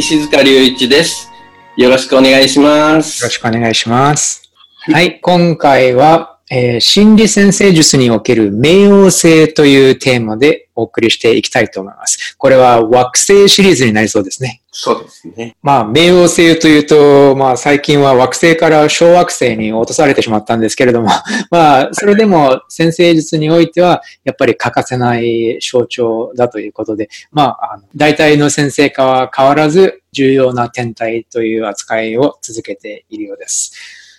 石塚隆一です。よろしくお願いします。ろしくお願いしますはい今回は、えー心理先生術における冥王星というテーマでお送りしていきたいと思いますこれは惑星シリーズになりそうですねそうですね。まあ、冥王星というと、まあ、最近は惑星から小惑星に落とされてしまったんですけれども、まあ、それでも先生術においては、やっぱり欠かせない象徴だということで、まあ、あの大体の先生科は変わらず重要な天体という扱いを続けているようです。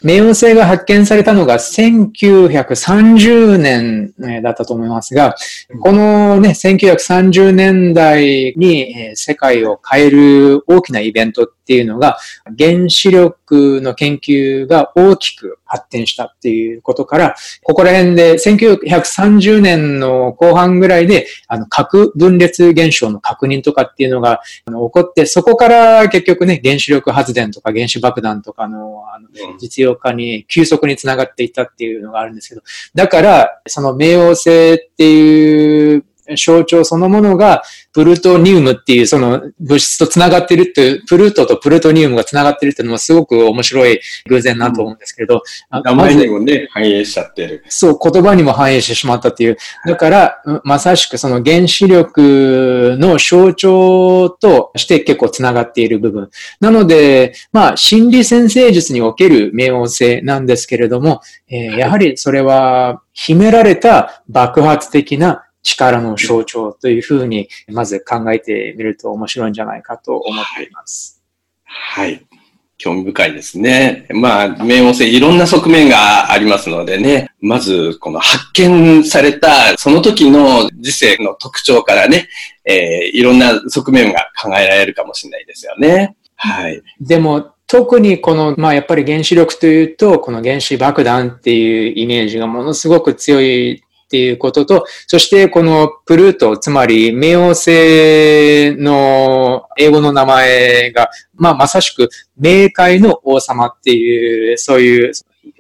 冥王星が発見されたのが1930年えーだったと思いますが、このね、1930年代にえー世界を変える大きなイベントっていうのが、原子力の研究が大きく発展したっていうことから、ここら辺で1930年の後半ぐらいで、あの、核分裂現象の確認とかっていうのが起こって、そこから結局ね、原子力発電とか原子爆弾とかのあの実用化に急速につながっていったっていうのがあるんですけど、だから、その冥王星っていう象徴そのものが、プルトニウムっていうその物質と繋がってるっていう、プルトとプルトニウムが繋がってるっていうのもすごく面白い偶然なと思うんですけれど、あ名前にもね、反映しちゃってる。そう、言葉にも反映してしまったっていう。だから、うんまさしくその原子力の象徴として結構つながっている部分。なので、まあ、心理先生術における冥王星なんですけれども、えーやはりそれは秘められた爆発的な力の象徴というふうに、まず考えてみると面白いんじゃないかと思っています。はい。興味深いですね。まあ、冥王星いろんな側面がありますのでね、まずこの発見されたその時の時世の特徴からね、えーいろんな側面が考えられるかもしれないですよね。はい。でも、特にこの、まあやっぱり原子力というと、この原子爆弾っていうイメージがものすごく強いっていうことと、そしてこのプルート、つまり冥王星の英語の名前が、まあまさしく冥界の王様っていう、そういう、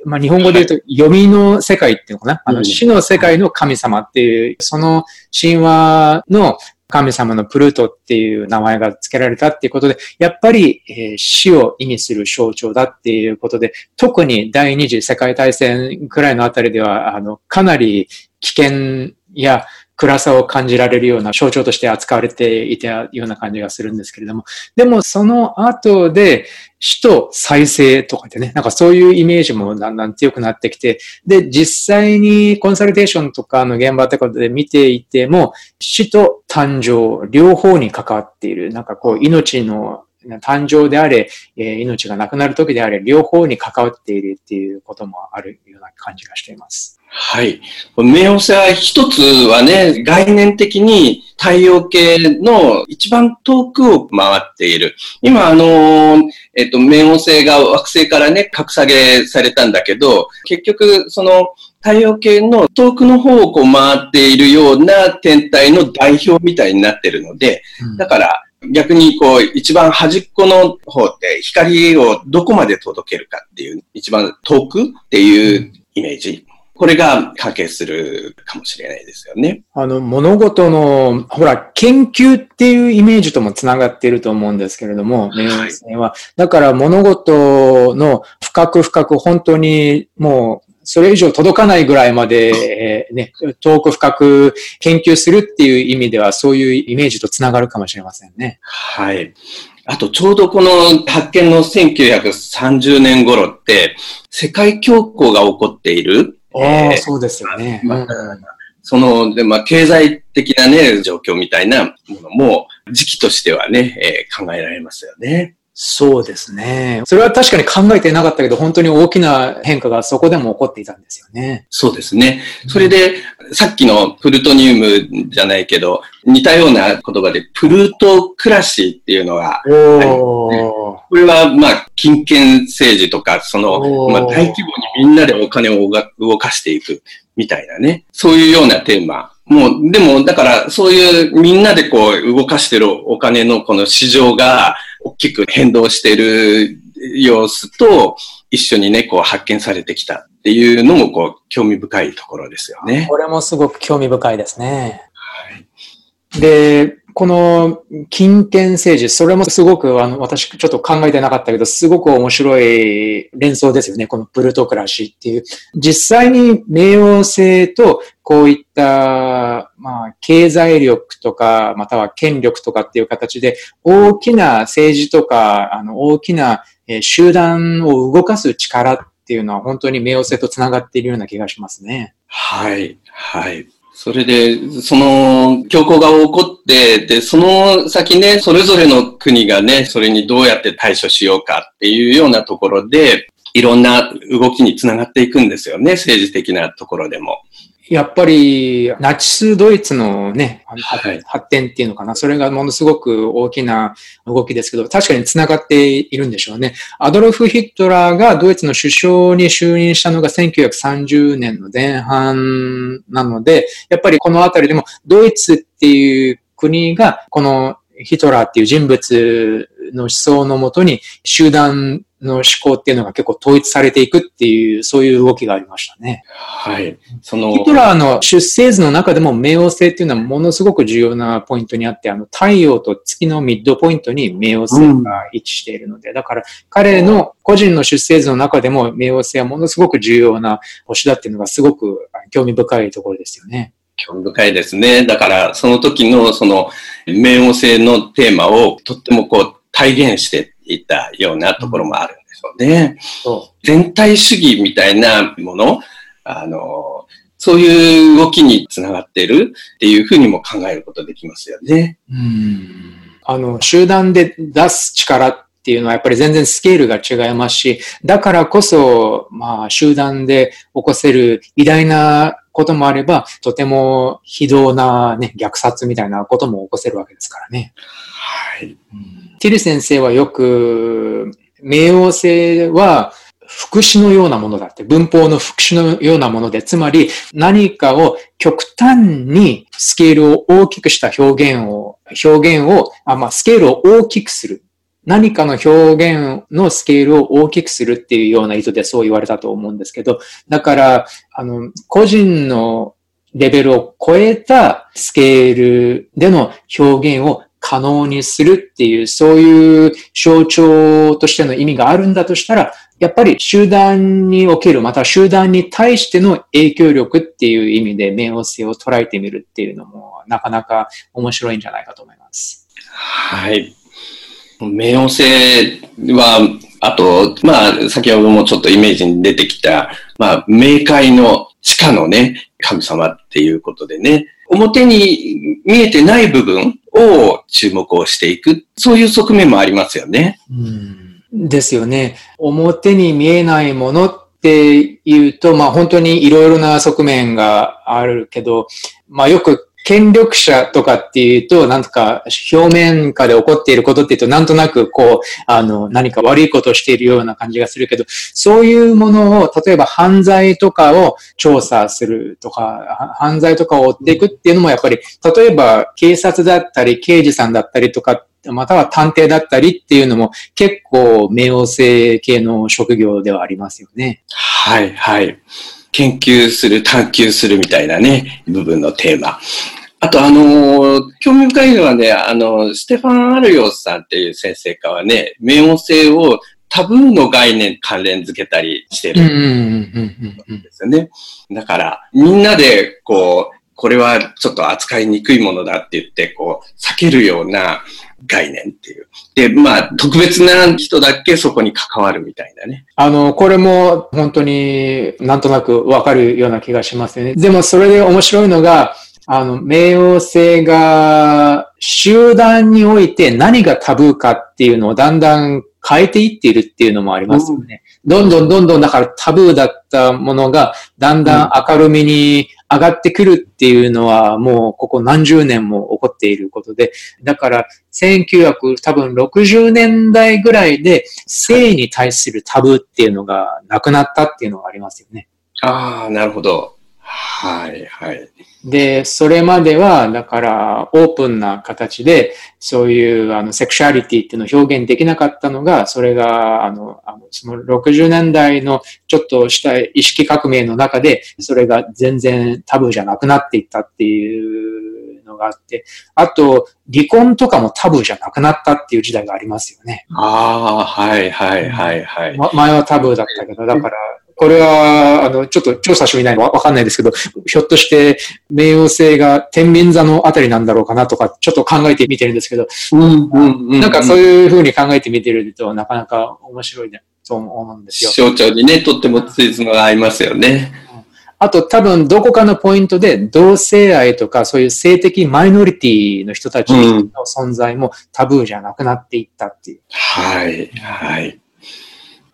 まあ日本語で言うと読みの世界っていうのかな、あうん。の死の世界の神様っていう、その神話の神様のプルートっていう名前が付けられたっていうことで、やっぱり、えー死を意味する象徴だっていうことで、特に第二次世界大戦くらいのあたりでは、あの、かなり危険や暗さを感じられるような象徴として扱われていたような感じがするんですけれども、でもその後で死と再生とかでね、なんかそういうイメージもだんだん強くなってきて、で、実際にコンサルテーションとかの現場ってことで見ていても、死と誕生、両方に関わっている、なんかこう、命の誕生であれ、えー命がなくなる時であれ、両方に関わっているっていうこともあるような感じがしています。はい。冥王星は一つはね、概念的に太陽系の一番遠くを回っている。今、あのーえっと、冥王星が惑星からね、格下げされたんだけど、結局、その、太陽系の遠くの方をこう回っているような天体の代表みたいになってるので、だから逆にこう一番端っこの方って光をどこまで届けるかっていう一番遠くっていうイメージ。これが関係するかもしれないですよね。あの、物事の、ほら、研究っていうイメージともつながっていると思うんですけれども、冥王星は。だから物事の深く深く本当にもう、それ以上届かないぐらいまで、えーね、遠く深く研究するっていう意味では、そういうイメージとつながるかもしれませんね。はい。あとちょうどこの発見の1930年頃って世界恐慌が起こっている。ああ、えーそうですよね。まあうんその、で、まあ、経済的なね、状況みたいなものも、時期としてはね、えー考えられますよね。そうですね。それは確かに考えてなかったけど、本当に大きな変化がそこでも起こっていたんですよね。そうですね。それで、さっきのプルトニウムじゃないけど、似たような言葉で、プルトクラシーっていうのが、おこれは、まあ、金権政治とか、その、まあ、大規模にみんなでお金を動かしていくみたいなね。そういうようなテーマ。もう、でも、だから、そういうみんなでこう動かしてるお金のこの市場が大きく変動してる様子と一緒にね、こう発見されてきたっていうのも、こう、興味深いところですよね。これもすごく興味深いですね。はい。で、この金権政治、それもすごく、あの、私ちょっと考えてなかったけど、すごく面白い連想ですよね。このプルトクラシーっていう。実際に名誉性と、こういった、まあ、経済力とか、または権力とかっていう形で、大きな政治とか、あの、大きな集団を動かす力っていうのは本当に名誉性と繋がっているような気がしますね。はい、はい。それで、その、強行が起こって、で、その先ね、それぞれの国がね、それにどうやって対処しようかっていうようなところで、いろんな動きにつながっていくんですよね、政治的なところでも。やっぱり、ナチスドイツのね、はい、発展っていうのかな。それがものすごく大きな動きですけど、確かに繋がっているんでしょうね。アドルフ・ヒットラーがドイツの首相に就任したのが1930年の前半なので、やっぱりこのあたりでもドイツっていう国が、このヒトラーっていう人物の思想のもとに集団の思考っていうのが結構統一されていくっていう、そういう動きがありましたね。はい。その。ヒトラーの出生図の中でも冥王星っていうのはものすごく重要なポイントにあって、あの、太陽と月のミッドポイントに冥王星が位置しているので、うん、だから彼の個人の出生図の中でも冥王星はものすごく重要な星だっていうのがすごく興味深いところですよね。興味深いですね。だから、その時のその冥王星のテーマをとってもこう体現していったようなところもあるんでしょうね。う全体主義みたいなもの、あの、そういう動きにつながっているっていうふうにも考えることできますよね。うんあの、集団で出す力っていうのはやっぱり全然スケールが違いますし、だからこそ、まあ、集団で起こせる偉大なこともあれば、とても非道なね、虐殺みたいなことも起こせるわけですからね。はい。うんティル先生はよく、冥王星は副詞のようなものだって、文法の副詞のようなもので、つまり何かを極端にスケールを大きくした表現を、表現を、あまあ、スケールを大きくする。何かの表現のスケールを大きくするっていうような意図でそう言われたと思うんですけど、だから、あの、個人のレベルを超えたスケールでの表現を可能にするっていう、そういう象徴としての意味があるんだとしたら、やっぱり集団における、また集団に対しての影響力っていう意味で冥王星を捉えてみるっていうのも、なかなか面白いんじゃないかと思います。はい。冥王星は、あと、まあ、先ほどもちょっとイメージに出てきた、まあ、冥界の地下のね、神様っていうことでね、表に見えてない部分を注目をしていく、そういう側面もありますよね。うんですよね。表に見えないものっていうと、まあ本当にいろいろな側面があるけど、まあよく権力者とかっていうと、なんとか表面下で起こっていることっていうと、なんとなくこう、あの、何か悪いことをしているような感じがするけど、そういうものを、例えば犯罪とかを調査するとか、犯罪とかを追っていくっていうのもやっぱり、例えば警察だったり、刑事さんだったりとか、または探偵だったりっていうのも結構冥王星系の職業ではありますよね。はい、はい。研究する、探求するみたいなね、部分のテーマ。あと、あのー、興味深いのはね、あの、ステファン・アルヨスさんっていう先生家はね、冥王星をタブーの概念関連づけたりしてるんですよね。だから、みんなで、こう、これはちょっと扱いにくいものだって言って、こう、避けるような概念っていう。で、まあ、特別な人だけそこに関わるみたいなね。あの、これも本当になんとなくわかるような気がしますよね。でもそれで面白いのが、あの、冥王星が集団において何がタブーかっていうのをだんだん変えていっているっていうのもありますよね。どんどんどんどんだからタブーだったものがだんだん明るみに上がってくるっていうのはもうここ何十年も起こっていることで、だから1900多分60年代ぐらいで性に対するタブーっていうのがなくなったっていうのがありますよね。ああ、なるほど。はい、はい。で、それまでは、だから、オープンな形で、そういう、あの、セクシャリティっていうのを表現できなかったのが、それが、あの、あのその60年代のちょっとした意識革命の中で、それが全然タブーじゃなくなっていったっていうのがあって、あと、離婚とかもタブーじゃなくなったっていう時代がありますよね。ああ、はいはいはいはい、ま。前はタブーだったけど、だから、これは、あの、ちょっと調査してみないのわかんないですけど、ひょっとして冥王星が天秤座のあたりなんだろうかなとか、ちょっと考えてみてるんですけど、うんうんなんかそういうふうに考えてみてると、なかなか面白いね、と思うんですよ。象徴にね、とってもついつまが合いますよね。あと多分どこかのポイントで同性愛とかそういう性的マイノリティの人たちの存在もタブーじゃなくなっていったっていう。はい、はい。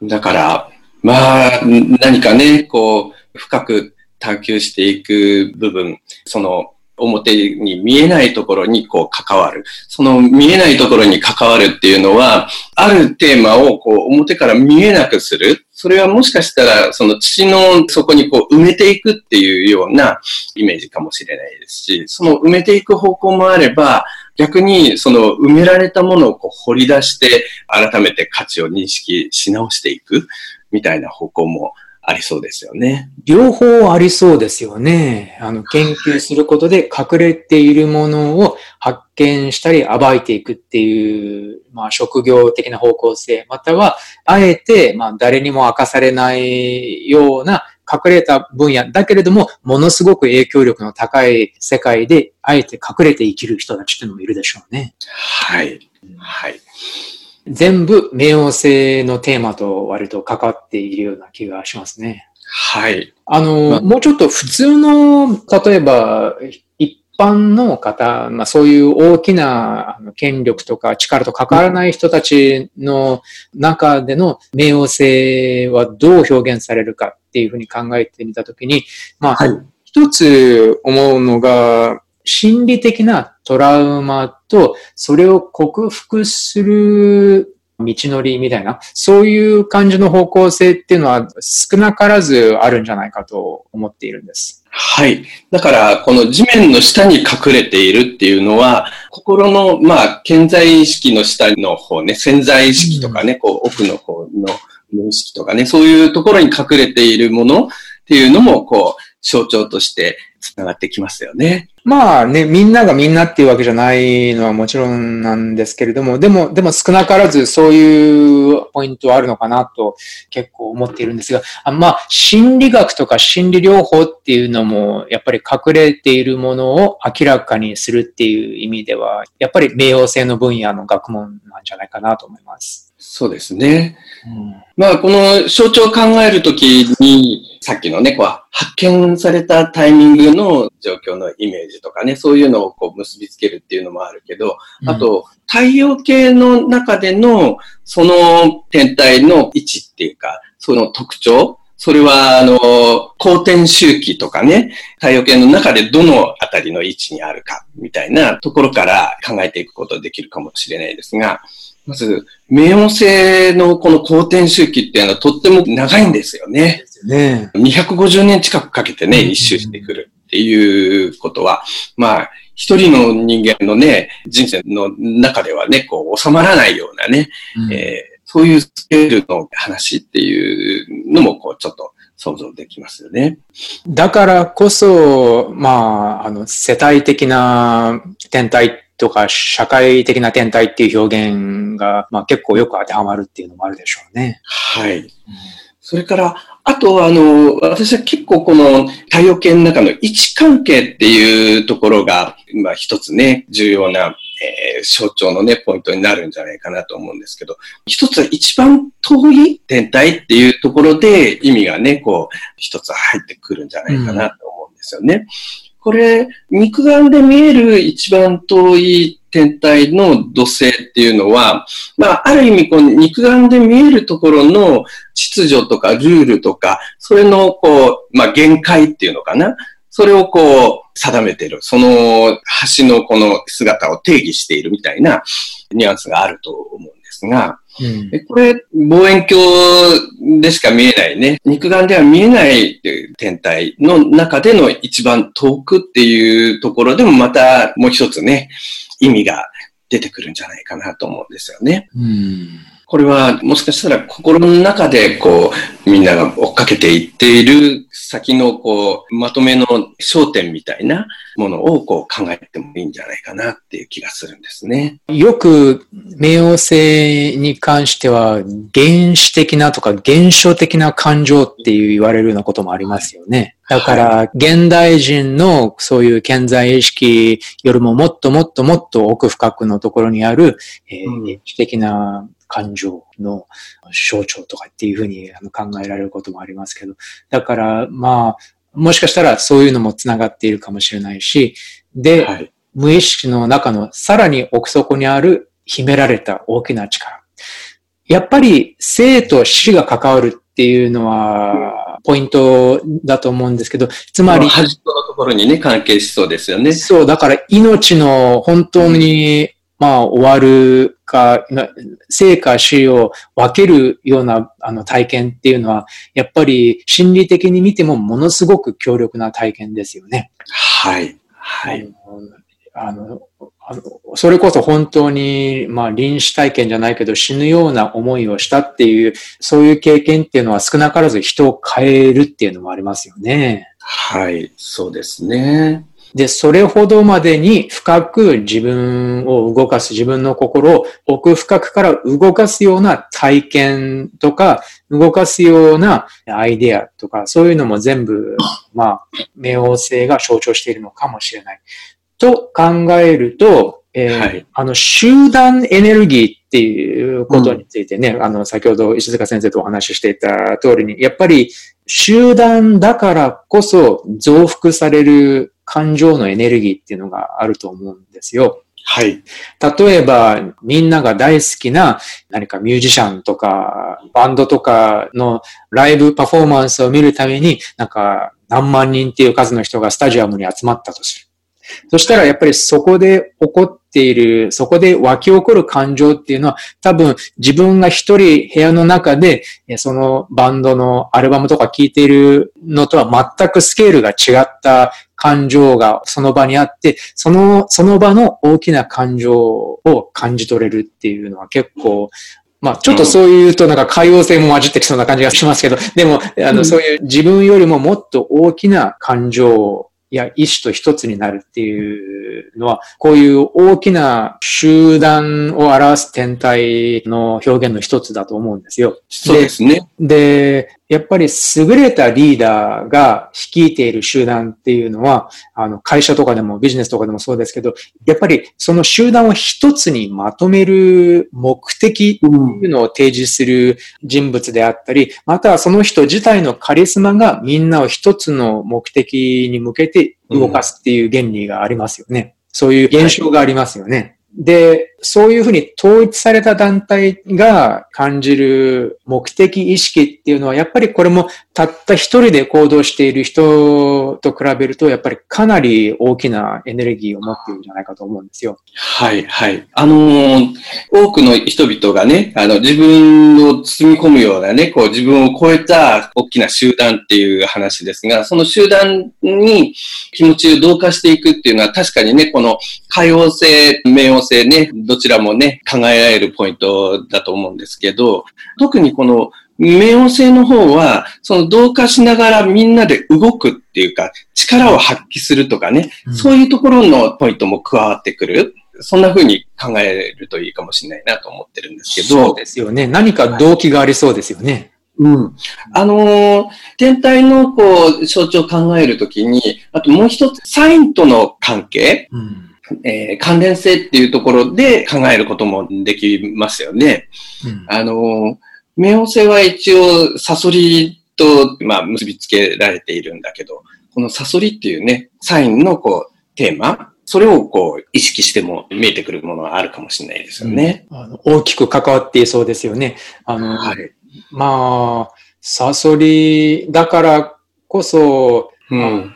だから、まあ、何かね、こう、深く探求していく部分、その、表に見えないところにこう関わる。その見えないところに関わるっていうのは、あるテーマをこう表から見えなくする。それはもしかしたらその土の底にこう埋めていくっていうようなイメージかもしれないですし、その埋めていく方向もあれば、逆にその埋められたものをこう掘り出して改めて価値を認識し直していく。みたいな方向もありそうですよね。両方ありそうですよね。あの、研究することで隠れているものを発見したり暴いていくっていう、まあ、職業的な方向性、または、あえて、まあ、誰にも明かされないような隠れた分野だけれども、ものすごく影響力の高い世界で、あえて隠れて生きる人たちっていうのもいるでしょうね。はい。はい。全部冥王星のテーマと割と関わっているような気がしますね。はい。あの、ま、もうちょっと普通の、例えば、一般の方、まあそういう大きな権力とか力と関わらない人たちの中での冥王星はどう表現されるかっていうふうに考えてみたときに、まあ、はい、一つ思うのが、心理的なトラウマと、それを克服する道のりみたいな、そういう感じの方向性っていうのは少なからずあるんじゃないかと思っているんです。はい。だから、この地面の下に隠れているっていうのは、心の、まあ、健在意識の下の方ね、潜在意識とかね、うん、こう、奥の方の無意識とかね、そういうところに隠れているものっていうのも、こう、象徴として繋がってきますよね。まあね、みんながみんなっていうわけじゃないのはもちろんなんですけれども、でも、でも少なからずそういうポイントはあるのかなと結構思っているんですが、あまあ、心理学とか心理療法っていうのも、やっぱり隠れているものを明らかにするっていう意味では、やっぱり冥王星の分野の学問なんじゃないかなと思います。そうですね。うん、まあ、この象徴を考えるときに、さっきのね、こう、発見されたタイミングの状況のイメージとかね、そういうのをこう結びつけるっていうのもあるけど、あと、太陽系の中での、その天体の位置っていうか、その特徴、それは、あの、公転周期とかね、太陽系の中でどのあたりの位置にあるか、みたいなところから考えていくことできるかもしれないですが、まず、冥王星のこの公転周期っていうのはとっても長いんですよね。ね250年近くかけてね、一周してくるっていうことは、まあ、一人の人間のね、人生の中ではね、こう収まらないようなね、うん、えー、そういうスケールの話っていうのも、こう、ちょっと想像できますよね。だからこそ、まあ、あの、世帯的な天体とか社会的な天体っていう表現が、まあ、結構よく当てはまるっていうのもあるでしょうね。はい。それから、あと、あの、私は結構この太陽系の中の位置関係っていうところが、まあ一つね、重要な、えー、象徴のね、ポイントになるんじゃないかなと思うんですけど、一つは一番遠い天体っていうところで意味がね、こう、一つ入ってくるんじゃないかなと思うんですよね。うんこれ、肉眼で見える一番遠い天体の土星っていうのは、まあ、ある意味、こう、肉眼で見えるところの秩序とかルールとか、それの、こう、まあ、限界っていうのかな。それをこう、定めてる。その橋のこの姿を定義しているみたいなニュアンスがあると思うんですが、うん、これ、望遠鏡でしか見えないね、肉眼では見えない天体の中での一番遠くっていうところでもまたもう一つね、意味が出てくるんじゃないかなと思うんですよね。うんこれはもしかしたら心の中でこうみんなが追っかけていっている先のこうまとめの焦点みたいなものをこう考えてもいいんじゃないかなっていう気がするんですね。よく冥王星に関しては原始的なとか現象的な感情っていう言われるようなこともありますよね。だから、現代人のそういう健在意識よりももっともっともっと奥深くのところにある、えー、原始的な感情の象徴とかっていうふうに考えられることもありますけど、だからまあ、もしかしたらそういうのも繋がっているかもしれないし、で、はい、無意識の中のさらに奥底にある秘められた大きな力。やっぱり生と死が関わるっていうのは、ポイントだと思うんですけど、つまり。端っこのところにね、関係しそうですよね。そう、だから命の本当にまあ、終わるか、生か死を分けるようなあの体験っていうのは、やっぱり心理的に見てもものすごく強力な体験ですよね。はい。はい。あの、あのそれこそ本当に、まあ、臨死体験じゃないけど死ぬような思いをしたっていう、そういう経験っていうのは少なからず人を変えるっていうのもありますよね。はい、そうですね。で、それほどまでに深く自分を動かす、自分の心を奥深くから動かすような体験とか、動かすようなアイデアとか、そういうのも全部、まあ、冥王星が象徴しているのかもしれない。と考えると、えーはい、あの、集団エネルギーっていうことについてね、うん、あの、先ほど石塚先生とお話ししていた通りに、やっぱり集団だからこそ増幅される感情のエネルギーっていうのがあると思うんですよ。はい。例えば、みんなが大好きな何かミュージシャンとか、バンドとかのライブパフォーマンスを見るために、なんか何万人っていう数の人がスタジアムに集まったとする。そしたらやっぱりそこで起こっている、そこで湧き起こる感情っていうのは多分自分が一人部屋の中でそのバンドのアルバムとか聴いているのとは全くスケールが違った感情がその場にあって、その、その場の大きな感情を感じ取れるっていうのは結構まあ、ちょっとそういうとなんか海洋性も混じってきそうな感じがしますけど、でも、あの、そういう自分よりももっと大きな感情や意志と一つになるっていうのは、こういう大きな集団を表す天体の表現の一つだと思うんですよ。そうですね。で、やっぱり優れたリーダーが率いている集団っていうのは、あの、会社とかでもビジネスとかでもそうですけど、やっぱりその集団を一つにまとめる目的っていうのを提示する人物であったり、またはその人自体のカリスマがみんなを一つの目的に向けて動かすっていう原理がありますよね。そういう現象がありますよね。で、そういうふうに統一された団体が感じる目的意識っていうのは、やっぱりこれもたった一人で行動している人と比べると、やっぱりかなり大きなエネルギーを持っているんじゃないかと思うんですよ。はい、はい。あのー、多くの人々がね、あの、自分を包み込むようなね、こう自分を超えた大きな集団っていう話ですが、その集団に気持ちを同化していくっていうのは確かにね、この海王星、冥王星ね、どちらもね、考えられるポイントだと思うんですけど、特にこの冥王星の方は、その同化しながらみんなで動くっていうか、力を発揮するとかね、うん、そういうところのポイントも加わってくる。そんな風に考えるといいかもしれないなと思ってるんですけど。そうですよね。何か動機がありそうですよね。うん。あのー、天体のこう、象徴を考えるときに、あともう一つ、サインとの関係。うんえー、関連性っていうところで考えることもできますよね。うん、あの、冥王星は一応サソリと、まあ、結びつけられているんだけど、このサソリっていうね、サインのこう、テーマ、それをこう、意識しても見えてくるものはあるかもしれないですよね。うん、あの大きく関わっていそうですよね。あの、はい、まあ、サソリだからこそ、うん、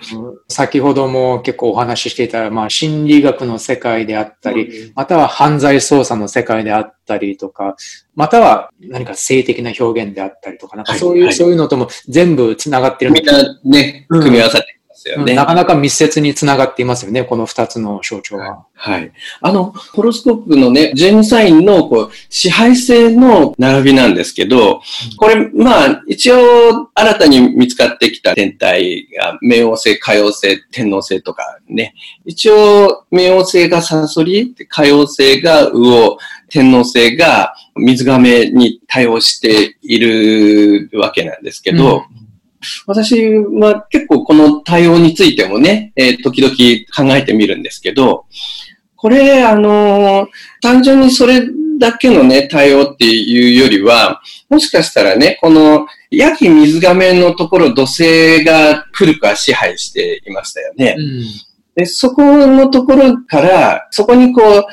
先ほども結構お話ししていた、まあ、心理学の世界であったり、または犯罪捜査の世界であったりとか、または何か性的な表現であったりとか、なんかそういう、はいはい、そういうのとも全部繋がってる。みんなね、組み合わさってですよね。なかなか密接につながっていますよね、この二つの象徴は。はい。あの、ホロスコープのね、12サインのこう支配性の並びなんですけど、これ、まあ、一応、新たに見つかってきた天体が、冥王星、海王星、天王星とかね、一応、冥王星がサソリ、海王星が魚、天王星が水亀に対応しているわけなんですけど、うん私は結構この対応についてもね、えー、時々考えてみるんですけど、これ、あのー、単純にそれだけのね、対応っていうよりは、もしかしたらね、この、ヤギ水亀のところ土星が古くは支配していましたよね。うん、でそこのところから、そこにこう、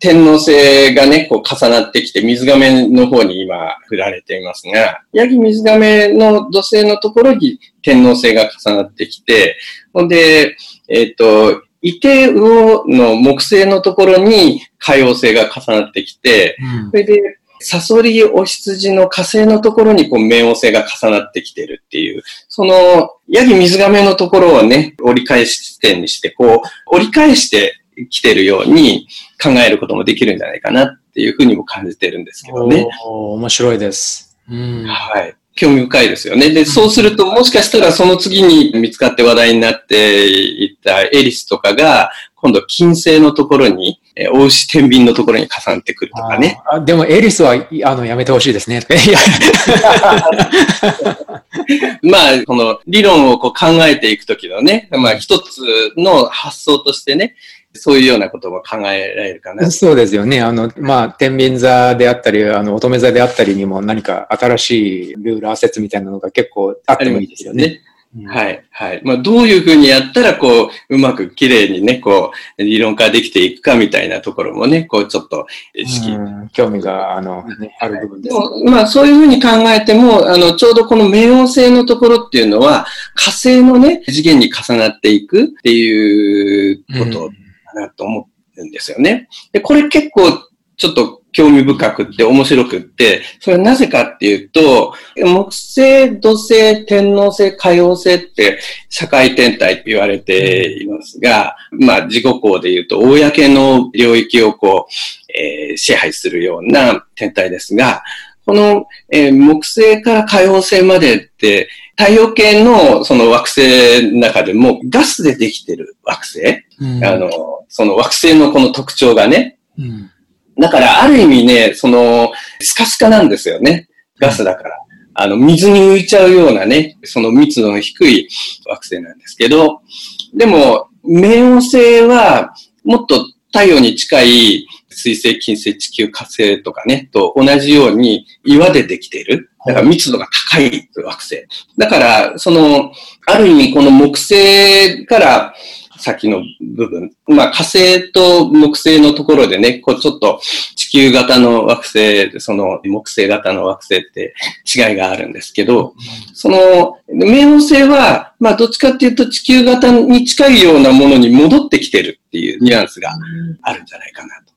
天皇星がね、こう重なってきて、水亀の方に今振られていますが、ヤギ水亀の土星のところに天皇星が重なってきて、ほんで、えっ、ー、と、伊手魚の木星のところに海王星が重なってきて、うん、それで、サソリお羊の火星のところにこう冥王星が重なってきてるっていう、その、ヤギ水亀のところをね、折り返し地点にして、こう、折り返してきてるように考えることもできるんじゃないかなっていうふうにも感じてるんですけどね。面白いです。うん、はい。興味深いですよね。で、そうすると、もしかしたらその次に見つかって話題になっていったエリスとかが、今度金星のところに、えー、大牛天秤のところに重なってくるとかね。あでもエリスは、あの、やめてほしいですね。まあ、この理論をこう考えていくときのね、まあ一つの発想としてね、そういうようなことも考えられるかな。そうですよね。あの、まあ、天秤座であったり、あの、乙女座であったりにも何か新しいルール、アセみたいなのが結構あってもいいですよね。はい、はい。まあ、どういうふうにやったら、こう、うまく綺麗にね、こう、理論化できていくかみたいなところもね、こう、ちょっと意識。興味が、あの、ね、ある部分です。まあ、そういうふうに考えても、あの、ちょうどこの冥王星のところっていうのは、火星のね、次元に重なっていくっていうことなと思うんですよね。で、これ結構ちょっと興味深くって面白くって、それはなぜかっていうと、木星、土星、天王星、海王星って社会天体って言われていますが、まあ自己項で言うと、公の領域をこう、えー、支配するような天体ですが、この、えー、木星から海王星までって、太陽系のその惑星の中でもガスでできてる惑星、うん、あの、その惑星のこの特徴がね。うん、だからある意味ね、その、スカスカなんですよね。ガスだから。あの、水に浮いちゃうようなね、その密度の低い惑星なんですけど、でも、冥王星はもっと太陽に近い水星、金星、地球、火星とかね、と同じように岩でできている。だから密度が高い惑星。だから、その、ある意味この木星から先の部分。まあ火星と木星のところでね、こうちょっと地球型の惑星、その木星型の惑星って違いがあるんですけど、その冥王星は、まあどっちかっていうと地球型に近いようなものに戻ってきてるっていうニュアンスがあるんじゃないかなと。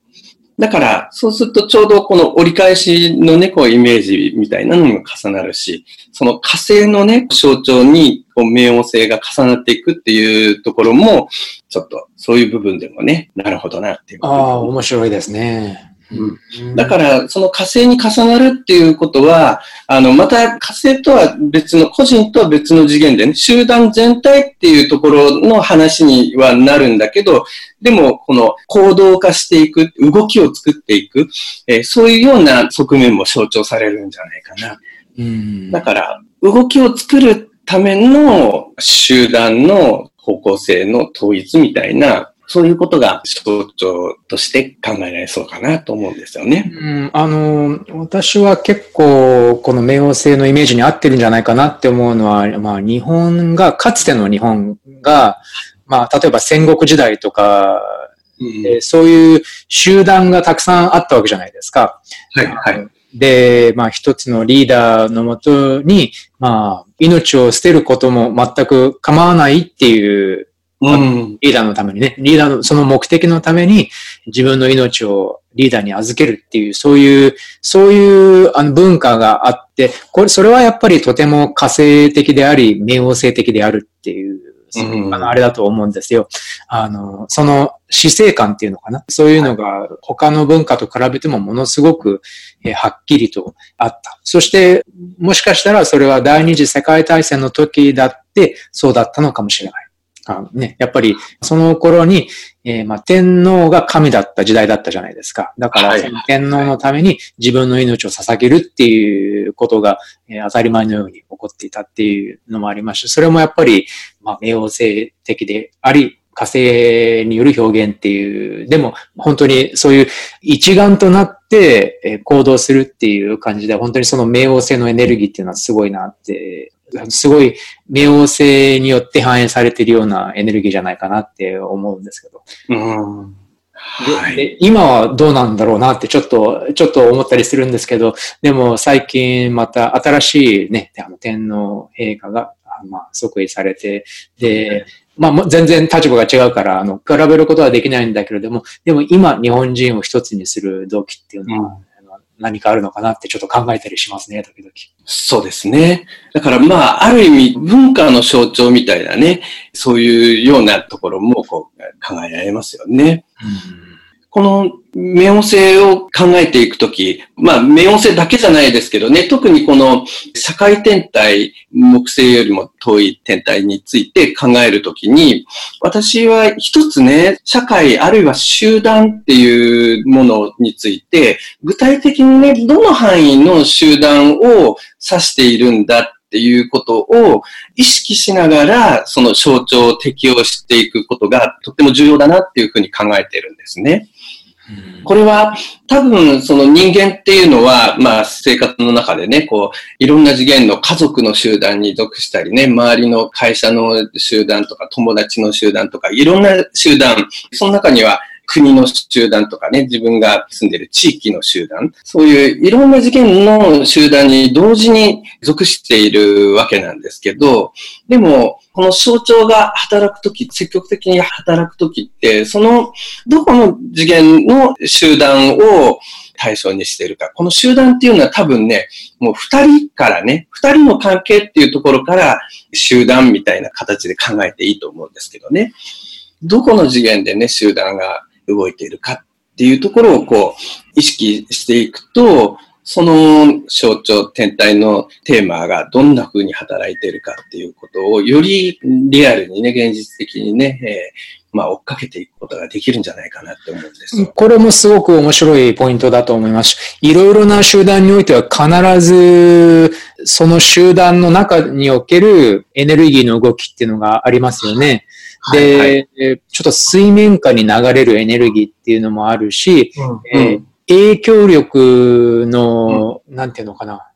だから、そうするとちょうどこの折り返しのね、イメージみたいなのも重なるし、その火星のね、象徴にこう冥王星が重なっていくっていうところも、ちょっとそういう部分でもね、なるほどなっていう。ああ、面白いですね。うん、だから、その火星に重なるっていうことは、あの、また火星とは別の、個人とは別の次元でね、集団全体っていうところの話にはなるんだけど、でも、この行動化していく、動きを作っていく、えー、そういうような側面も象徴されるんじゃないかな。うん、だから、動きを作るための集団の方向性の統一みたいなそういうことが象徴として考えられそうかなと思うんですよね。うん、あの、私は結構この冥王星のイメージに合ってるんじゃないかなって思うのは、まあ日本が、かつての日本が、まあ例えば戦国時代とか、うん、そういう集団がたくさんあったわけじゃないですか。はい、はい。で、まあ一つのリーダーのもとに、まあ命を捨てることも全く構わないっていううん、リーダーのためにね、リーダーのその目的のために自分の命をリーダーに預けるっていう、そういう、そういうあの文化があって、これ、それはやっぱりとても火星的であり、冥王星的であるっていう、うん、あの、あれだと思うんですよ。あの、その死生観っていうのかな。そういうのが他の文化と比べてもものすごく、えはっきりとあった。そして、もしかしたらそれは第二次世界大戦の時だってそうだったのかもしれない。あね、やっぱりその頃に、えー、まあ、天皇が神だった時代だったじゃないですか。だから、天皇のために自分の命を捧げるっていうことが、えー、当たり前のように起こっていたっていうのもありまして、それもやっぱり、まあ、冥王星的であり、火星による表現っていう、でも本当にそういう一丸となって行動するっていう感じで、本当にその冥王星のエネルギーっていうのはすごいなってすごい冥王星によって反映されているようなエネルギーじゃないかなって思うんですけど。うん。はい、で今はどうなんだろうなってちょっと、ちょっと思ったりするんですけど、でも最近また新しいね、あの天皇陛下が、まあ、即位されて、で、まあ、全然立場が違うから、あの、比べることはできないんだけれども、でも今日本人を一つにする動機っていうのは、何かあるのかなってちょっと考えたりしますね、時々。そうですね。だからまあ、ある意味文化の象徴みたいなね、そういうようなところもこう考えられますよね。うんこの冥王星を考えていくとき、まあ、冥王星だけじゃないですけどね、特にこの社会天体、木星よりも遠い天体について考えるときに、私は一つね、社会あるいは集団っていうものについて、具体的にね、どの範囲の集団を指しているんだっていうことを意識しながら、その象徴を適用していくことがとっても重要だなっていうふうに考えているんですね。これは多分その人間っていうのは、まあ生活の中でね、こう、いろんな次元の家族の集団に属したりね、周りの会社の集団とか友達の集団とか、いろんな集団、その中には国の集団とかね、自分が住んでる地域の集団、そういういろんな事件の集団に同時に属しているわけなんですけど、でも、この象徴が働くとき、積極的に働くときって、その、どこの次元の集団を対象にしているか。この集団っていうのは多分ね、もう二人からね、二人の関係っていうところから集団みたいな形で考えていいと思うんですけどね。どこの次元でね、集団が動いているかっていうところをこう意識していくと、その象徴、天体のテーマがどんな風に働いているかっていうことをよりリアルにね、現実的にね、えー、まあ追っかけていくことができるんじゃないかなって思うんです。これもすごく面白いポイントだと思います。いろいろな集団においては必ずその集団の中におけるエネルギーの動きっていうのがありますよね。で、はい。はい、ちょっと水面下に流れるエネルギーっていうのもあるし、うん、えー、影響力の、うん、なんていうのかな、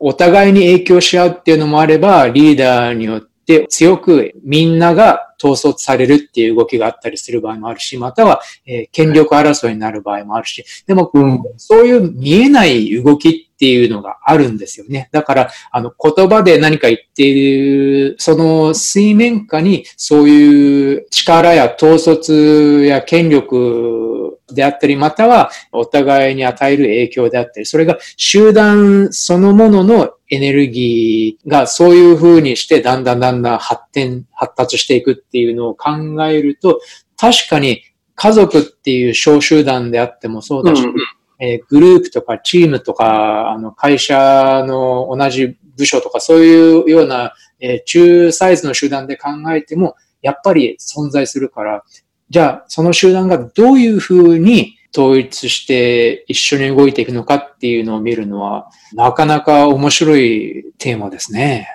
お互いに影響し合うっていうのもあれば、リーダーによって強くみんなが統率されるっていう動きがあったりする場合もあるし、または、えー、権力争いになる場合もあるし、でも、うん、そういう見えない動きっていうのがあるんですよね。だから、あの、言葉で何か言っている、その水面下にそういう力や統率や権力であったり、またはお互いに与える影響であったり、それが集団そのもののエネルギーがそういう風にしてだんだんだんだん発展、発達していくっていうのを考えると、確かに家族っていう小集団であってもそうだし、うんえー、グループとかチームとか、あの、会社の同じ部署とか、そういうような、えー、中サイズの集団で考えても、やっぱり存在するから、じゃあ、その集団がどういうふうに統一して一緒に動いていくのかっていうのを見るのは、なかなか面白いテーマですね。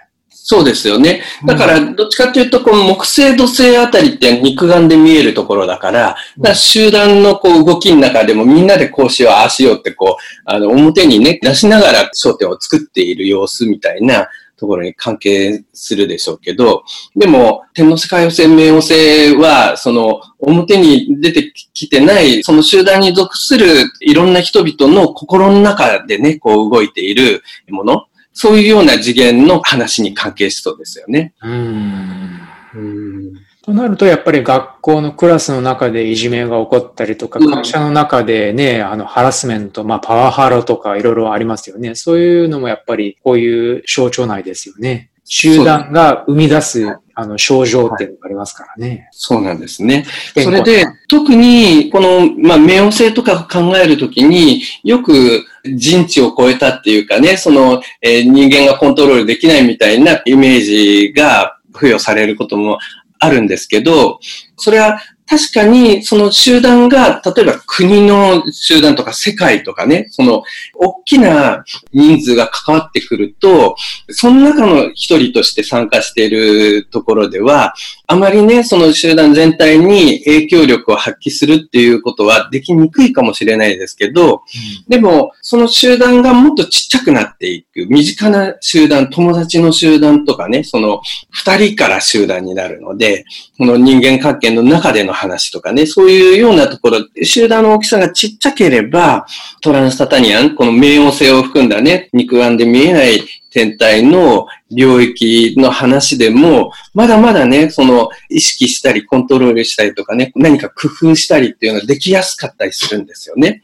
そうですよね。だから、どっちかというと、この木星土星あたりって肉眼で見えるところだから、だから集団のこう動きの中でもみんなでこうしよう、ああしようってこう、あの、表にね、出しながら焦点を作っている様子みたいなところに関係するでしょうけど、でも、天皇世界予選、冥王星は、その、表に出てきてない、その集団に属するいろんな人々の心の中でね、こう動いているもの、そういうような次元の話に関係しそうですよね。うん。うんとなると、やっぱり学校のクラスの中でいじめが起こったりとか、会社の中でね、あの、ハラスメント、まあ、パワハラとかいろいろありますよね。そういうのもやっぱり、こういう象徴内ですよね。集団が生み出す、あの、症状っていうのがありますからね。そうなんですね。それで、特に、この、まあ、冥王星とか考えるときに、よく人知を超えたっていうかね、その、えー、人間がコントロールできないみたいなイメージが付与されることもあるんですけど、それは確かにその集団が、例えば国の集団とか世界とかね、その大きな人数が関わってくると、その中の一人として参加しているところでは、あまりね、その集団全体に影響力を発揮するっていうことはできにくいかもしれないですけど、うん、でも、その集団がもっとちっちゃくなっていく、身近な集団、友達の集団とかね、その二人から集団になるので、この人間関係の中での話とかね、そういうようなところ、集団の大きさがちっちゃければ、トランスタタニアン、この冥王星を含んだね、肉眼で見えない天体の領域の話でも、まだまだね、その意識したりコントロールしたりとかね、何か工夫したりっていうのはできやすかったりするんですよね。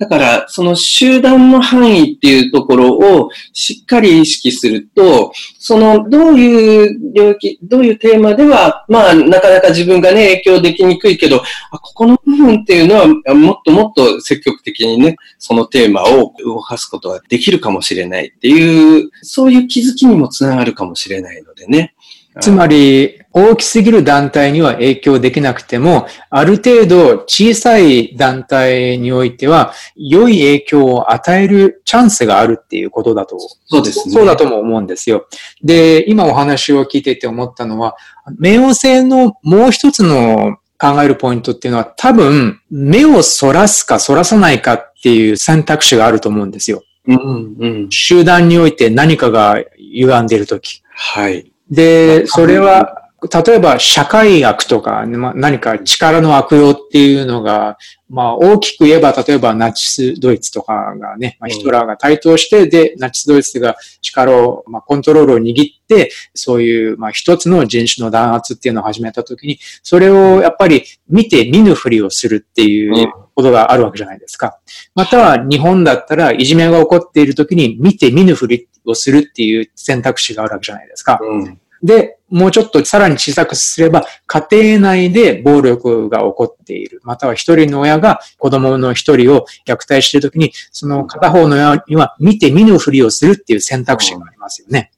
だから、その集団の範囲っていうところをしっかり意識すると、そのどういう領域、どういうテーマでは、まあ、なかなか自分がね、影響できにくいけど、あここの部分っていうのは、もっともっと積極的にね、そのテーマを動かすことができるかもしれないっていう、そういう気づきにもつながるかもしれないのでね。つまり、大きすぎる団体には影響できなくても、ある程度小さい団体においては、良い影響を与えるチャンスがあるっていうことだと。そうですね。そうだとも思うんですよ。で、今お話を聞いてて思ったのは、冥王星のもう一つの考えるポイントっていうのは多分、目をそらすかそらさないかっていう選択肢があると思うんですよ。うんうん、集団において何かが歪んでいるとき。はい。で、それは、例えば社会悪とか、何か力の悪用っていうのが、まあ大きく言えば、例えばナチスドイツとかがね、まあ、ヒトラーが台頭して、で、ナチスドイツが力を、まあコントロールを握って、そういう、まあ一つの人種の弾圧っていうのを始めたときに、それをやっぱり見て見ぬふりをするっていうことがあるわけじゃないですか。または日本だったらいじめが起こっているときに見て見ぬふりをするっていう選択肢があるわけじゃないですか。うんで、もうちょっとさらに小さくすれば、家庭内で暴力が起こっている。または一人の親が子供の一人を虐待しているときに、その片方の親には見て見ぬふりをするっていう選択肢がありますよね。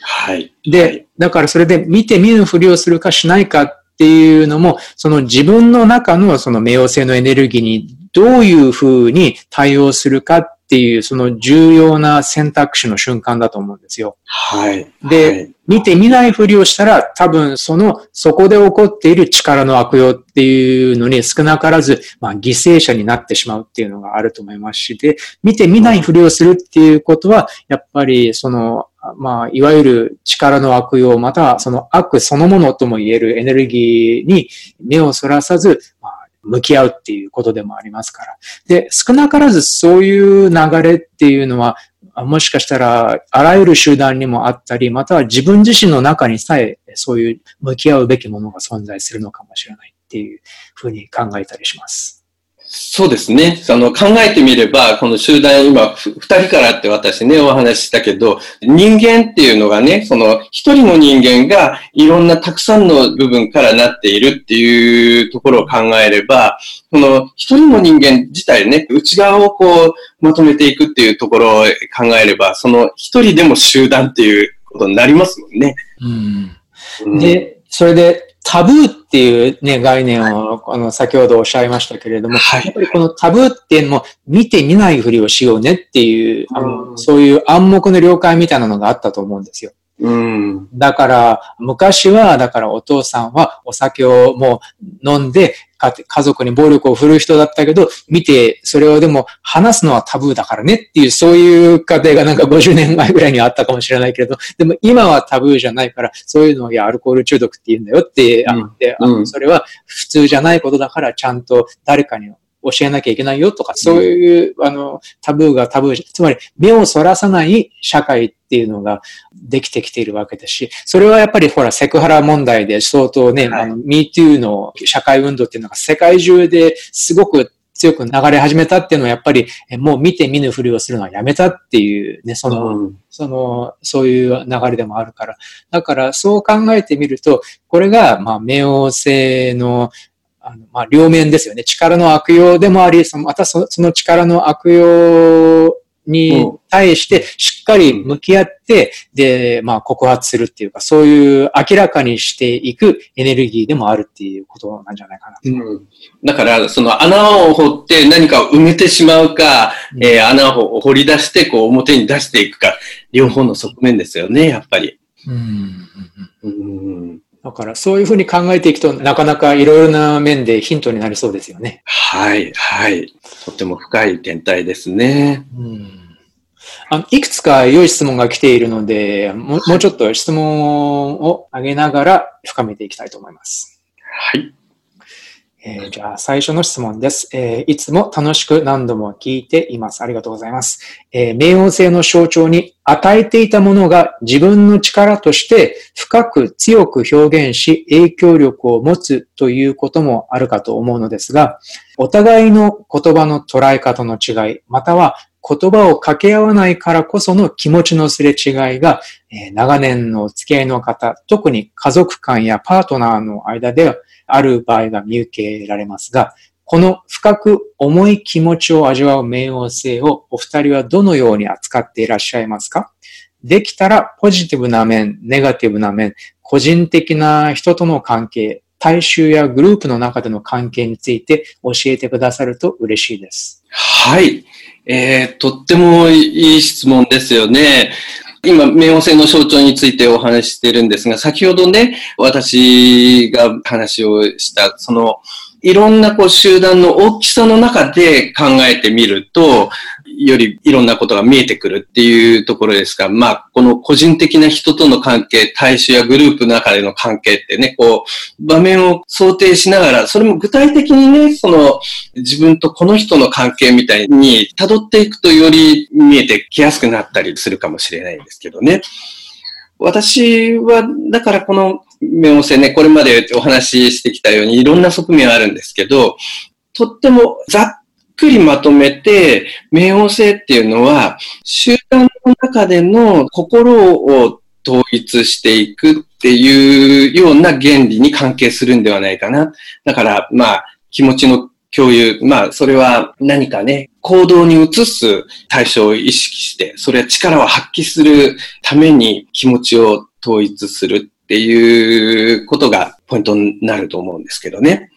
はい。で、だからそれで見て見ぬふりをするかしないかっていうのも、その自分の中のその冥王星のエネルギーにどういうふうに対応するかっていう、その重要な選択肢の瞬間だと思うんですよ。はい。で、はい、見て見ないふりをしたら、多分その、そこで起こっている力の悪用っていうのに少なからず、まあ、犠牲者になってしまうっていうのがあると思いますし、で、見て見ないふりをするっていうことは、やっぱり、その、まあ、いわゆる力の悪用、またはその悪そのものとも言えるエネルギーに目をそらさず、まあ、向き合うっていうことでもありますから。で、少なからずそういう流れっていうのは、もしかしたら、あらゆる集団にもあったり、または自分自身の中にさえ、そういう向き合うべきものが存在するのかもしれないっていうふうに考えたりします。そうですね。あの、考えてみれば、この集団、今、二人からって私ね、お話ししたけど、人間っていうのがね、その、一人の人間がいろんなたくさんの部分からなっているっていうところを考えれば、その、一人の人間自体ね、内側をこう、まとめていくっていうところを考えれば、その、一人でも集団っていうことになりますもんね。うん。で、それで、タブーっていうね、概念を、あの、先ほどおっしゃいましたけれども、はい、やっぱりこのタブーっていうのも、見て見ないふりをしようねっていう、あの、そういう暗黙の了解みたいなのがあったと思うんですよ。うん。だから、昔は、だからお父さんはお酒をもう飲んで、か家族に暴力を振るう人だったけど、見て、それをでも話すのはタブーだからねっていう、そういう過程がなんか50年前ぐらいにあったかもしれないけれど、でも今はタブーじゃないから、そういうのをいや、アルコール中毒って言うんだよって、あのであのうんそれは普通じゃないことだから、ちゃんと誰かに教えなきゃいけないよとか、そういう、あの、タブーがタブーつまり目をそらさない社会っていうのができてきているわけですし、それはやっぱりほら、セクハラ問題で相当ね、はい。あの、MeToo の社会運動っていうのが世界中ですごく強く流れ始めたっていうのはやっぱり、えもう見て見ぬふりをするのはやめたっていうね、その、うん。その、そういう流れでもあるから。だから、そう考えてみると、これが、まあ、冥王星の、あの、まあ、両面ですよね。力の悪用でもあり、その、またそその力の悪用に対して、しっかり向き合って、で、まあ、告発するっていうか、そういう明らかにしていくエネルギーでもあるっていうことなんじゃないかな。うんだから、その穴を掘って何かを埋めてしまうか、うんえー穴を掘り出して、こう表に出していくか、両方の側面ですよね、やっぱり。うんうんだから、そういうふうに考えていくとなかなかいろいろな面でヒントになりそうですよね。はい、はい。とても深い天体ですね。うんあのいくつか良い質問が来ているので、もうもうちょっと質問を上げながら深めていきたいと思います。はい。えーじゃあ、最初の質問です、えーいつも楽しく何度も聞いています。ありがとうございます。えー冥王星の象徴に与えていたものが自分の力として深く強く表現し影響力を持つということもあるかと思うのですが、お互いの言葉の捉え方の違い、または言葉を掛け合わないからこその気持ちのすれ違いが、えー長年のお付き合いの方、特に家族間やパートナーの間ではある場合が見受けられますが、この深く重い気持ちを味わう冥王星をお二人はどのように扱っていらっしゃいますか？できたらポジティブな面、ネガティブな面、個人的な人との関係、大衆やグループの中での関係について教えてくださると嬉しいです。はい。えー、とってもいい質問ですよね。今、冥王星の象徴についてお話ししてるんですが、先ほどね、私が話をした、その、いろんなこう集団の大きさの中で考えてみると、よりいろんなことが見えてくるっていうところですが、まあ、この個人的な人との関係、大衆やグループの中での関係ってね、こう、場面を想定しながら、それも具体的にね、その、自分とこの人の関係みたいに辿っていくとより見えてきやすくなったりするかもしれないんですけどね。私は、だからこの冥王星ね、これまでお話ししてきたようにいろんな側面あるんですけど、とってもざっくりまとめて、冥王星っていうのは、集団の中での心を統一していくっていうような原理に関係するんではないかな。だから、まあ、気持ちの共有。まあ、それは何かね、行動に移す対象を意識して、それは力を発揮するために気持ちを統一するっていうことがポイントになると思うんですけどね。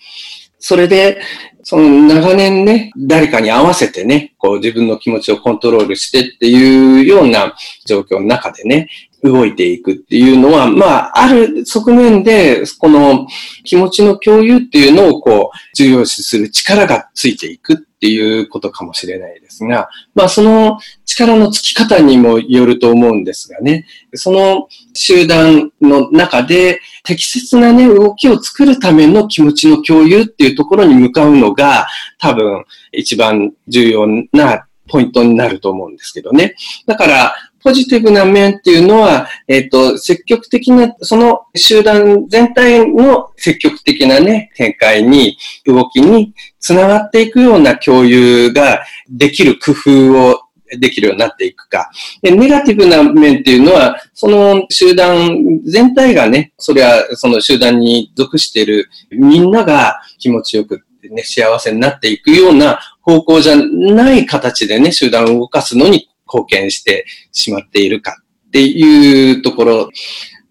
それで、その長年ね、誰かに合わせてね、こう自分の気持ちをコントロールしてっていうような状況の中でね、動いていくっていうのは、まあ、ある側面で、この気持ちの共有っていうのをこう、重要視する力がついていくっていうことかもしれないですが、まあ、その力のつき方にもよると思うんですがね、その集団の中で適切なね、動きを作るための気持ちの共有っていうところに向かうのが、多分一番重要なポイントになると思うんですけどね。だから、ポジティブな面っていうのは、えっ、と、積極的な、その集団全体の積極的なね、展開に、動きにつながっていくような共有ができる工夫をできるようになっていくか。で、ネガティブな面っていうのは、その集団全体がね、それはその集団に属しているみんなが気持ちよくね、幸せになっていくような方向じゃない形でね、集団を動かすのに貢献してしまっているかっていうところ、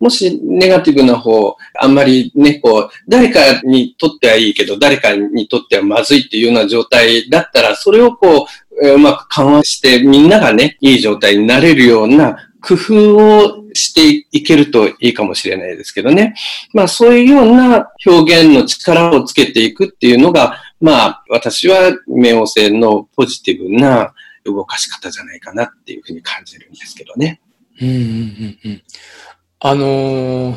もしネガティブな方、あんまりね、こう、誰かにとってはいいけど、誰かにとってはまずいっていうような状態だったら、それをこう、うまく緩和して、みんながね、いい状態になれるような工夫をしていけるといいかもしれないですけどね。まあそういうような表現の力をつけていくっていうのが、まあ私は冥王星のポジティブな動かし方じゃないかなっていうふうに感じるんですけどね。うんうんうんうん、あのー、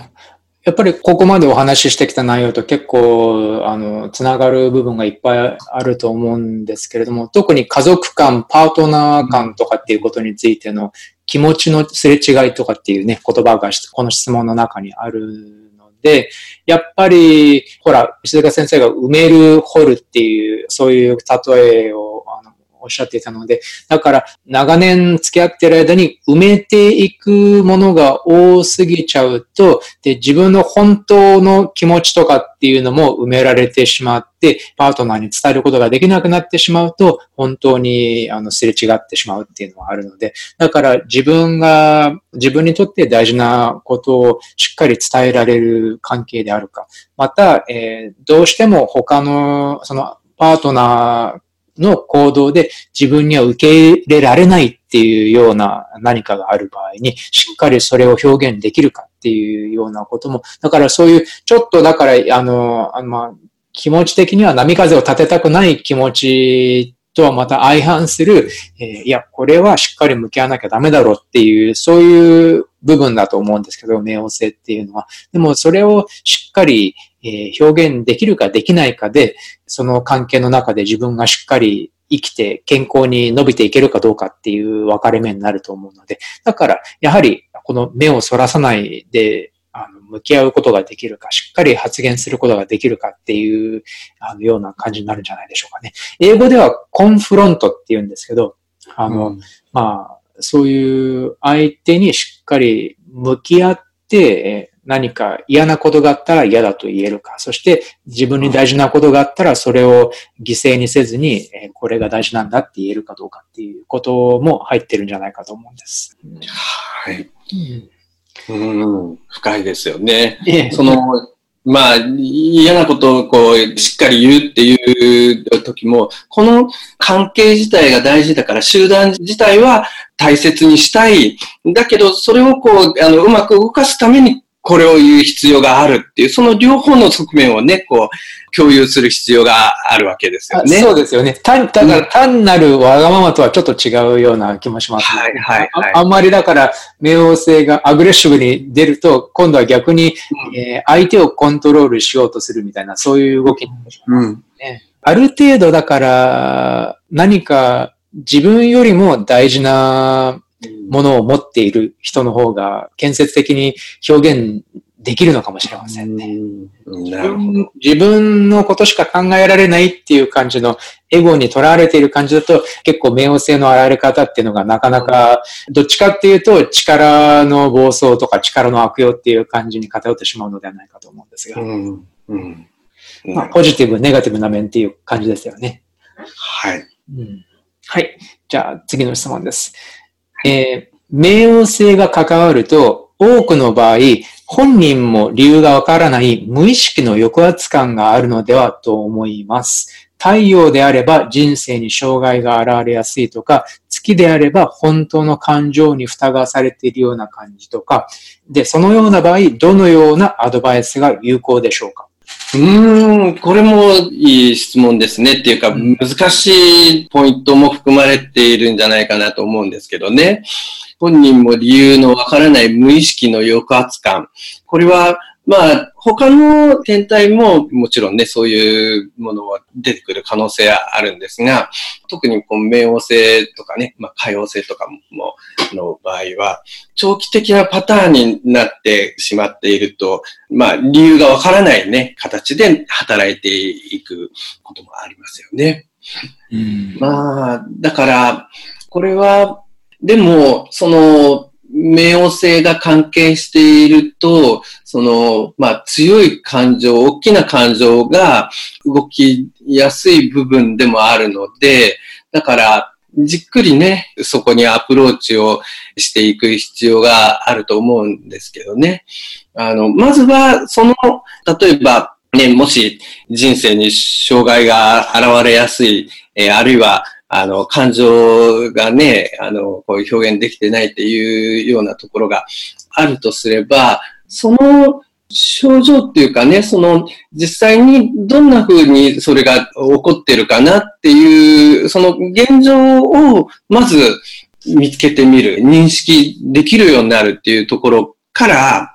やっぱりここまでお話ししてきた内容と結構、あの、つながる部分がいっぱいあると思うんですけれども、特に家族間、パートナー間とかっていうことについての気持ちのすれ違いとかっていうね、言葉がこの質問の中にあるので、やっぱり、ほら、石塚先生が埋める、掘るっていう、そういう例えをおっしゃっていたので、だから長年付き合ってる間に埋めていくものが多すぎちゃうと、で、自分の本当の気持ちとかっていうのも埋められてしまって、パートナーに伝えることができなくなってしまうと、本当にあのすれ違ってしまうっていうのはあるので、だから自分が、自分にとって大事なことをしっかり伝えられる関係であるか。また、えー、どうしても他の、その、パートナーの行動で自分には受け入れられないっていうような何かがある場合に、しっかりそれを表現できるかっていうようなことも、だからそういう、ちょっとだから、あの、あのまあ、気持ち的には波風を立てたくない気持ちとはまた相反する、えー、いや、これはしっかり向き合わなきゃダメだろうっていう、そういう部分だと思うんですけど、冥王星っていうのは。でもそれをしっかり、えー、表現できるかできないかで、その関係の中で自分がしっかり生きて健康に伸びていけるかどうかっていう分かれ目になると思うので、だから、やはり、この目をそらさないで、あの、向き合うことができるか、しっかり発言することができるかっていう、あの、ような感じになるんじゃないでしょうかね。英語ではコンフロントって言うんですけど、あの、うん、まあ、そういう相手にしっかり向き合って、何か嫌なことがあったら嫌だと言えるか、そして自分に大事なことがあったらそれを犠牲にせずに、これが大事なんだって言えるかどうかっていうことも入ってるんじゃないかと思うんです。はい。うん、うん深いですよね。その、まあ、嫌なことをこう、しっかり言うっていう時も、この関係自体が大事だから、集団自体は大切にしたい。だけど、それをこう、あの、うまく動かすためにこれを言う必要があるっていう、その両方の側面をね、こう、共有する必要があるわけですよね。そうですよね。単、だから単なるわがままとはちょっと違うような気もします、ね。はい、はい、はいあ。あんまりだから、冥王星がアグレッシブに出ると、今度は逆に、うん、えー、相手をコントロールしようとするみたいな、そういう動きになりますね。うん、ある程度だから、何か自分よりも大事なものを持っている人の方が建設的に表現できるのかもしれませんね。自分自分のことしか考えられないっていう感じのエゴにとらわれている感じだと結構冥王星の現れ方っていうのがなかなかどっちかっていうと力の暴走とか力の悪用っていう感じに偏ってしまうのではないかと思うんですが。うんうんまあ、ポジティブ、ネガティブな面っていう感じですよね。はい。うん、はい。じゃあ次の質問です。えー、冥王星が関わると、多くの場合、本人も理由がわからない無意識の抑圧感があるのではと思います。太陽であれば人生に障害が現れやすいとか、月であれば本当の感情に蓋がされているような感じとか、で、そのような場合、どのようなアドバイスが有効でしょうか？うん、これもいい質問ですねっていうか、難しいポイントも含まれているんじゃないかなと思うんですけどね。本人も理由のわからない無意識の抑圧感。これはまあ、他の天体ももちろんね、そういうものは出てくる可能性はあるんですが、特にこの冥王星とかね、まあ、海王星とかも、の場合は、長期的なパターンになってしまっていると、まあ、理由がわからないね、形で働いていくこともありますよね。うん、まあ、だから、これは、でも、その、冥王星が関係していると、その、まあ、強い感情、大きな感情が動きやすい部分でもあるので、だから、じっくりね、そこにアプローチをしていく必要があると思うんですけどね。あの、まずは、その、例えば、ね、もし人生に障害が現れやすい、えー、あるいは、あの、感情がね、あの、こういう表現できてないっていうようなところがあるとすれば、その症状っていうかね、その実際にどんな風にそれが起こってるかなっていう、その現状をまず見つけてみる、認識できるようになるっていうところから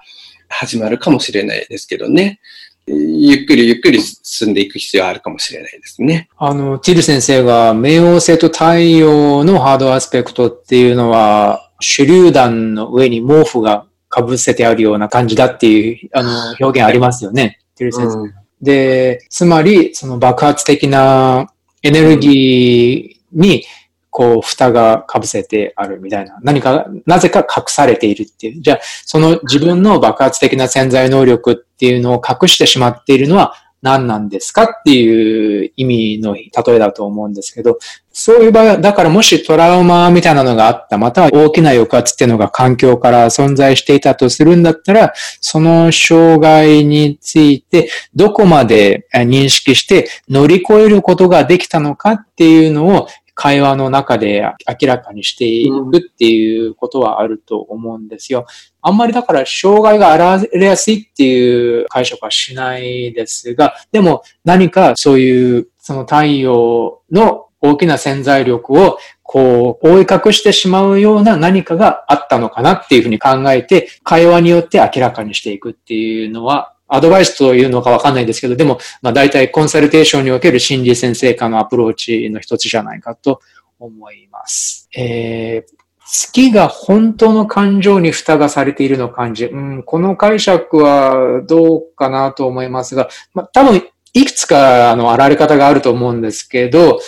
始まるかもしれないですけどね。ゆっくりゆっくり進んでいく必要はあるかもしれないですね。あの、ティル先生が冥王星と太陽のハードアスペクトっていうのは、手榴弾の上に毛布が被せてあるような感じだっていう、あの、表現ありますよね。ティル先生。うん、で、つまり、その爆発的なエネルギーに、こう、蓋が被せてあるみたいな。何か、なぜか隠されているっていう。じゃあ、その自分の爆発的な潜在能力っていうのを隠してしまっているのは何なんですかっていう意味の例えだと思うんですけど、そういう場合、だからもしトラウマみたいなのがあった、または大きな抑圧っていうのが環境から存在していたとするんだったら、その障害についてどこまで認識して乗り越えることができたのかっていうのを会話の中で明らかにしていくっていうことはあると思うんですよ。あんまりだから障害が現れやすいっていう解釈はしないですが、でも何かそういうその太陽の大きな潜在力をこう覆い隠してしまうような何かがあったのかなっていうふうに考えて、会話によって明らかにしていくっていうのはアドバイスというのかわかんないですけど、でも、まあ大体コンサルテーションにおける心理先生化のアプローチの一つじゃないかと思います。えー、好きが本当の感情に蓋がされているの感じ。うん、この解釈はどうかなと思いますが、まあ多分いくつか、あの、現れ方があると思うんですけど、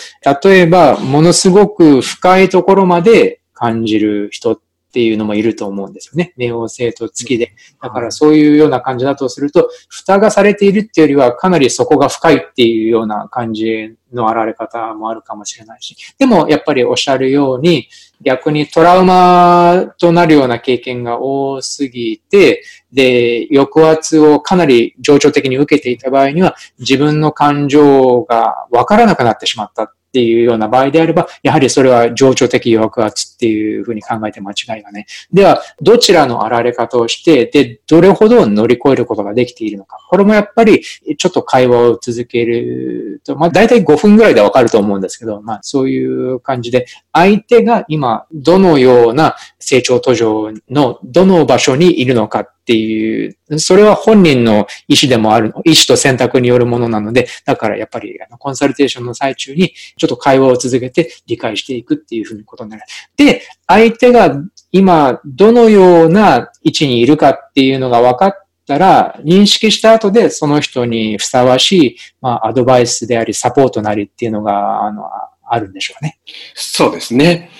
例えば、ものすごく深いところまで感じる人っっていうのもいると思うんですよね。冥王星と月で。だからそういうような感じだとすると、蓋がされているっていうよりはかなり底が深いっていうような感じの現れ方もあるかもしれないし。でもやっぱりおっしゃるように、逆にトラウマとなるような経験が多すぎて、で、抑圧をかなり情緒的に受けていた場合には、自分の感情がわからなくなってしまったっていうような場合であれば、やはりそれは情緒的抑圧っていうふうに考えて間違いがね。では、どちらのあられ方をして、で、どれほど乗り越えることができているのか。これもやっぱり、ちょっと会話を続けると、まあ、大体5分ぐらいでわかると思うんですけど、まあ、そういう感じで、相手が今、どのような成長途上のどの場所にいるのかっていう、それは本人の意思でもある、意思と選択によるものなので、だからやっぱりあのコンサルテーションの最中にちょっと会話を続けて理解していくっていうふうにことになる。で、相手が今どのような位置にいるかっていうのが分かったら、認識した後でその人にふさわしい、まあ、アドバイスであり、サポートなりっていうのが、あの、あるんでしょうね。そうですね。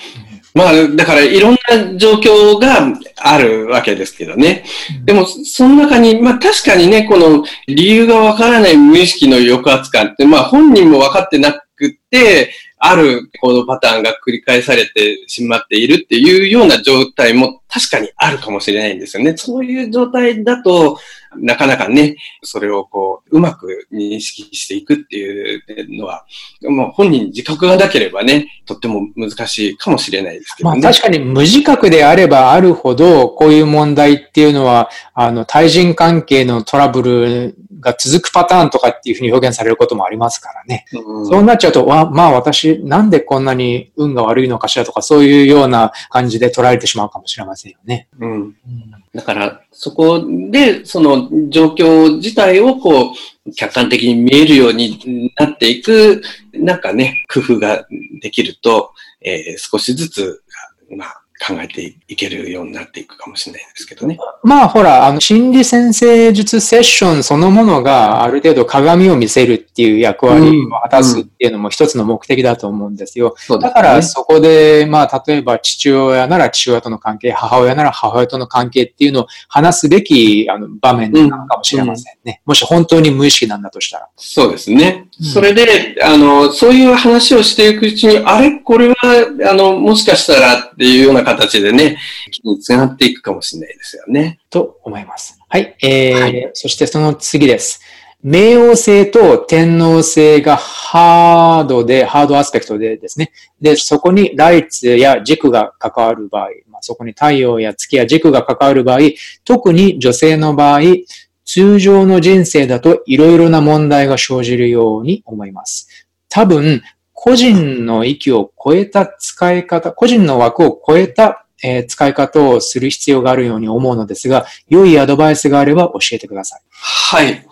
まあ、だからいろんな状況があるわけですけどね。でも、その中に、まあ確かにね、この理由がわからない無意識の抑圧感って、まあ本人も分かってなくって、ある行動パターンが繰り返されてしまっているっていうような状態も確かにあるかもしれないんですよね。そういう状態だと、なかなかね、それをこう、うまく認識していくっていうのは、もう本人自覚がなければね、とっても難しいかもしれないですけどね。まあ確かに無自覚であればあるほど、こういう問題っていうのは、あの、対人関係のトラブルが続くパターンとかっていうふうに表現されることもありますからね。うん、そうなっちゃうと、わまあ私、なんでこんなに運が悪いのかしらとか、そういうような感じで捉えてしまうかもしれませんよね。うん。うん、だから、そこで、その状況自体をこう、客観的に見えるようになっていく、なんかね、工夫ができると、えー、少しずつ、まあ、考えていけるようになっていくかもしれないですけどね。まあほら、あの、心理先生術セッションそのものがある程度鏡を見せるっていう役割を果たすっていうのも一つの目的だと思うんですよ。うんうん、だからそこで、まあ例えば父親なら父親との関係、母親なら母親との関係っていうのを話すべきあの場面なのかもしれませんね、うん。もし本当に無意識なんだとしたら。そうですね。それで、あの、そういう話をしていくうちに、あれ？これは、あの、もしかしたらっていうような形でね、気につながっていくかもしれないですよね。と思います。はい。えー、はい、そしてその次です。冥王星と天王星がハードで、ハードアスペクトでですね。で、そこにライツや軸が関わる場合、まあ、そこに太陽や月や軸が関わる場合、特に女性の場合、通常の人生だといろいろな問題が生じるように思います。多分、個人の域を超えた使い方、個人の枠を超えたえ使い方をする必要があるように思うのですが、良いアドバイスがあれば教えてください。はい。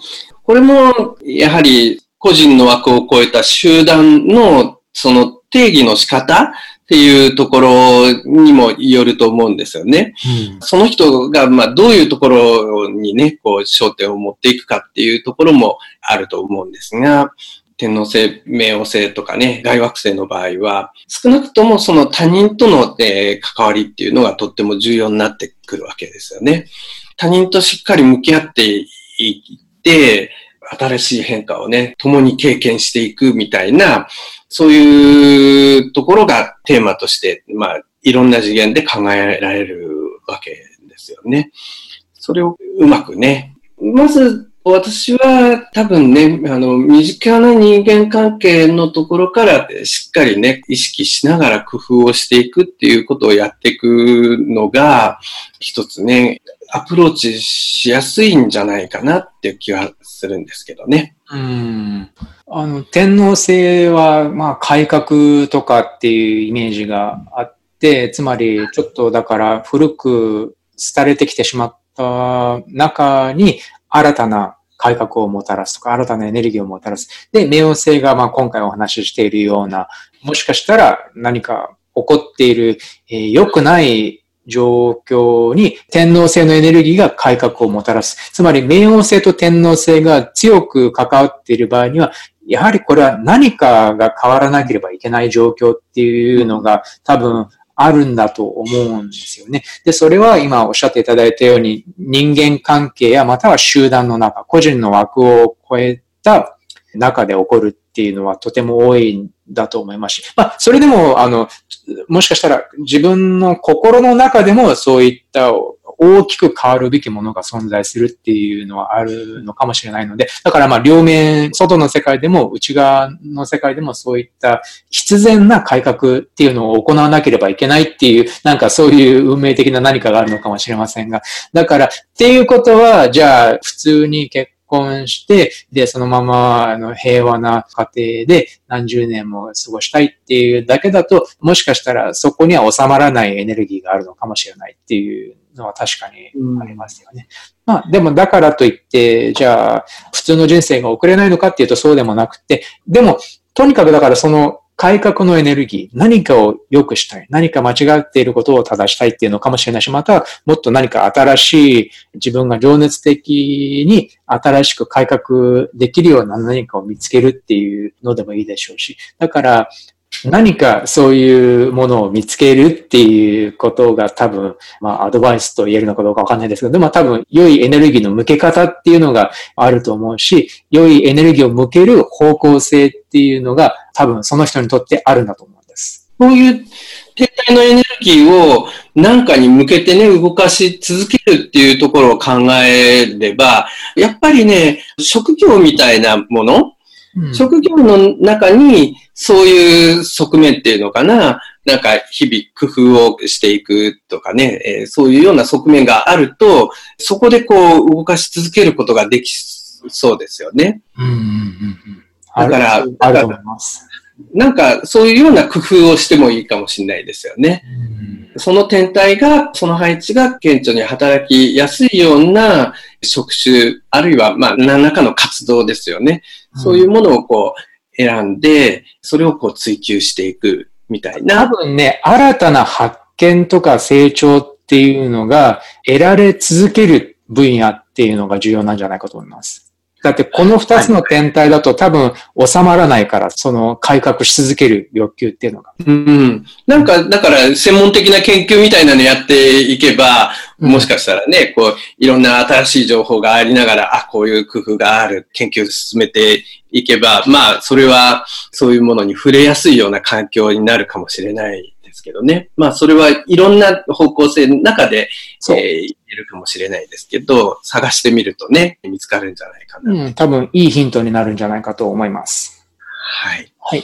これも、やはり、個人の枠を超えた集団の、その定義の仕方っていうところにもよると思うんですよね。うん、その人が、まあ、どういうところにね、こう、焦点を持っていくかっていうところもあると思うんですが、天皇星、冥王星とかね、外惑星の場合は、少なくともその他人との、えー、関わりっていうのがとっても重要になってくるわけですよね。他人としっかり向き合っていって、新しい変化をね、共に経験していくみたいな、そういうところがテーマとして、まあ、いろんな次元で考えられるわけですよね。それをうまくね、まず私は多分ね、あの、身近な人間関係のところからしっかりね、意識しながら工夫をしていくっていうことをやっていくのが、一つね、アプローチしやすいんじゃないかなっていう気はするんですけどね。うん。あの、天皇制は、まあ、改革とかっていうイメージがあって、つまり、ちょっとだから古く廃れてきてしまった中に、新たな改革をもたらすとか、新たなエネルギーをもたらす。で、冥王星がまあ今回お話ししているような、もしかしたら何か起こっている、えー、良くない状況に天皇星のエネルギーが改革をもたらす。つまり、冥王星と天皇星が強く関わっている場合には、やはりこれは何かが変わらなければいけない状況っていうのが多分あるんだと思うんですよね。で、それは今おっしゃっていただいたように人間関係やまたは集団の中、個人の枠を超えた中で起こるっていうのはとても多いんだと思いますし、まあ、それでも、あの、もしかしたら自分の心の中でもそういった大きく変わるべきものが存在するっていうのはあるのかもしれないので、だからまあ両面、外の世界でも内側の世界でもそういった必然な改革っていうのを行わなければいけないっていう、なんかそういう運命的な何かがあるのかもしれませんが、だからっていうことは、じゃあ普通に結婚して、で、そのまま、あの、平和な家庭で何十年も過ごしたいっていうだけだと、もしかしたらそこには収まらないエネルギーがあるのかもしれないっていうのは確かにありますよね。うん、まあ、でもだからといって、じゃあ、普通の人生が送れないのかっていうとそうでもなくて、でも、とにかくだからその改革のエネルギー、何かを良くしたい、何か間違っていることを正したいっていうのかもしれないし、またもっと何か新しい自分が情熱的に新しく改革できるような何かを見つけるっていうのでもいいでしょうし、だから何かそういうものを見つけるっていうことが多分、まあアドバイスと言えるのかどうかわかんないですけど、でも多分良いエネルギーの向け方っていうのがあると思うし、良いエネルギーを向ける方向性っていうのが多分その人にとってあるんだと思うんです。こういう天体のエネルギーを何かに向けてね、動かし続けるっていうところを考えれば、やっぱりね、職業みたいなもの、うん、職業の中にそういう側面っていうのかな、なんか日々工夫をしていくとかね、えー、そういうような側面があると、そこでこう動かし続けることができそうですよね。うんうんうん、だから、あると思います。なんかそういうような工夫をしてもいいかもしれないですよね。その天体が、その配置が顕著に働きやすいような職種、あるいはまあ何らかの活動ですよね。そういうものをこう選んで、それをこう追求していくみたいな。多分ね、新たな発見とか成長っていうのが得られ続ける分野っていうのが重要なんじゃないかと思います。だってこの二つの天体だと多分収まらないから、その改革し続ける欲求っていうのが。うん。なんか、だから専門的な研究みたいなのやっていけば、もしかしたらね、こう、いろんな新しい情報がありながら、あ、こういう工夫がある、研究を進めていけば、まあ、それは、そういうものに触れやすいような環境になるかもしれないでですけどね。まあ、それはいろんな方向性の中で、えー、言えるかもしれないですけど、探してみるとね、見つかるんじゃないかな。うん、多分いいヒントになるんじゃないかと思います。はい。はい。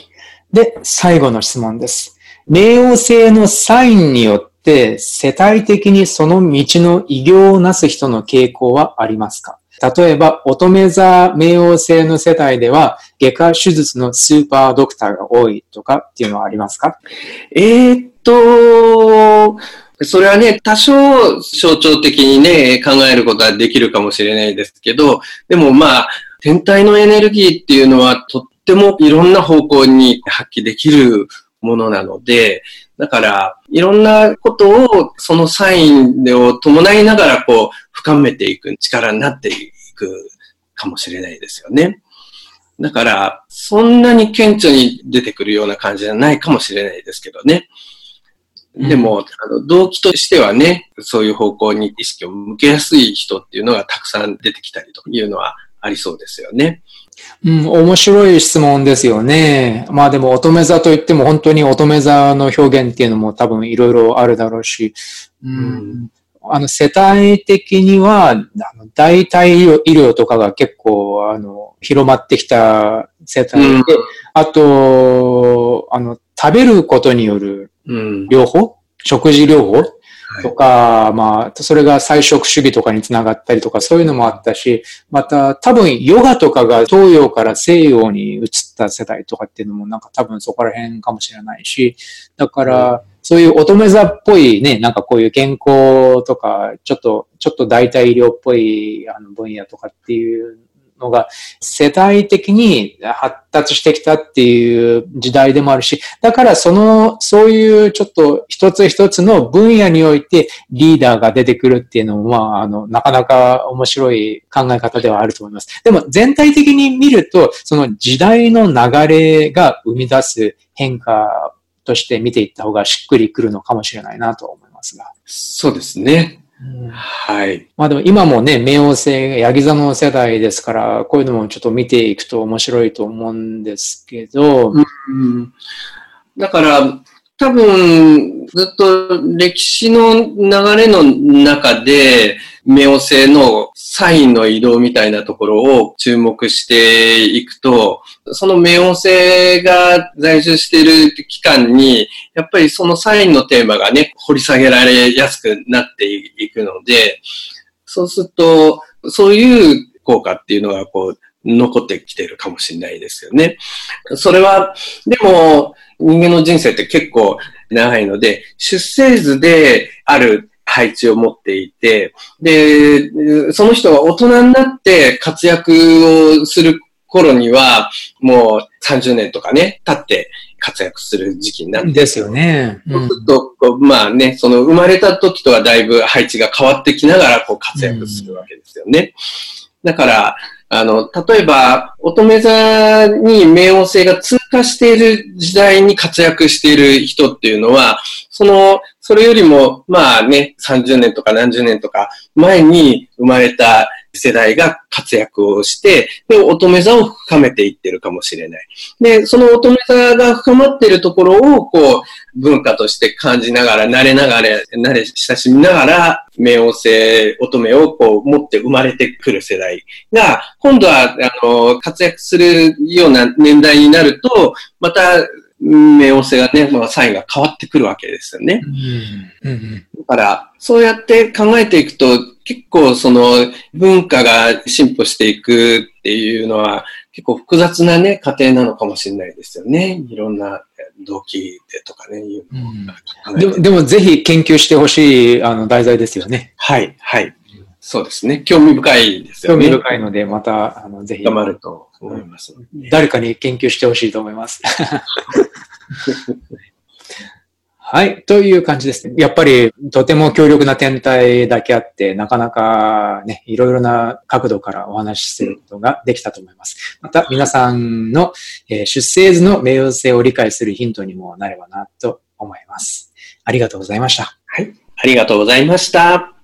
で、最後の質問です。冥王星のサインによって世帯的にその道の偉業をなす人の傾向はありますか？例えば、乙女座冥王星の世帯では、外科手術のスーパードクターが多いとかっていうのはありますか？えー、っと、それはね、多少象徴的にね、考えることはできるかもしれないですけど、でもまあ、天体のエネルギーっていうのはとってもいろんな方向に発揮できるものなので、だから、いろんなことをそのサインを伴いながらこう、深めていく力になっていくかもしれないですよね。だから、そんなに顕著に出てくるような感じじゃないかもしれないですけどね。でも、あの動機としてはね、そういう方向に意識を向けやすい人っていうのがたくさん出てきたりというのはありそうですよね。うん、面白い質問ですよね。まあでも乙女座といっても本当に乙女座の表現っていうのも多分いろいろあるだろうし、うん、あの世帯的には、あの代替医療とかが結構あの広まってきた世帯で、うん、あと、あの食べることによる療法、うん、食事療法？とか、はい、まあ、それが菜食主義とかにつながったりとか、そういうのもあったし、また多分ヨガとかが東洋から西洋に移った世代とかっていうのもなんか多分そこら辺かもしれないし、だから、そういう乙女座っぽいね、なんかこういう健康とか、ちょっと、ちょっと代替医療っぽいあの分野とかっていうのが世代的に発達してきたっていう時代でもあるし、だからその、そういうちょっと一つ一つの分野においてリーダーが出てくるっていうのも、まあ、あの、なかなか面白い考え方ではあると思います。でも全体的に見ると、その時代の流れが生み出す変化として見ていった方がしっくりくるのかもしれないなと思いますが。そうですね。はい。まあでも今もね、冥王星、ヤギ座の世代ですから、こういうのもちょっと見ていくと面白いと思うんですけど。うん、だから、多分、ずっと歴史の流れの中で、冥王星のサインの移動みたいなところを注目していくと、その冥王星が在住している期間に、やっぱりそのサインのテーマがね、掘り下げられやすくなっていくので、そうすると、そういう効果っていうのがこう、残ってきてるかもしれないですよね。それは、でも、人間の人生って結構長いので、出生図である配置を持っていて、で、その人が大人になって活躍をする頃には、もう30年とかね、経って活躍する時期になって。ですよね。うん、と、まあね、その生まれた時とはだいぶ配置が変わってきながら、こう活躍するわけですよね。うん、だから、あの、例えば、乙女座に冥王星が通過している時代に活躍している人っていうのは、その、それよりも、まあね、30年とか何十年とか前に生まれた世代が活躍をして、で、乙女座を深めていってるかもしれない。で、その乙女座が深まっているところを、こう、文化として感じながら、慣れながら、慣れ親しみながら、冥王星、乙女をこう持って生まれてくる世代が、今度は、あの、活躍するような年代になると、また、冥王星がね、まあ、サインが変わってくるわけですよね。うんうん、だから、そうやって考えていくと、結構その文化が進歩していくっていうのは、結構複雑なね、過程なのかもしれないですよね。いろんな動機でとかね、いうのでも、でもぜひ研究してほしいあの題材ですよね。はい、はい。そうですね。興味深いですよね。興味深いので、また、あの、ぜひ。頑張ると思います、誰かに研究してほしいと思います。はい。という感じですね。やっぱり、とても強力な天体だけあって、なかなかね、いろいろな角度からお話しすることができたと思います。また、皆さんの、えー、出生図の冥王星を理解するヒントにもなればなと思います。ありがとうございました。はい。ありがとうございました。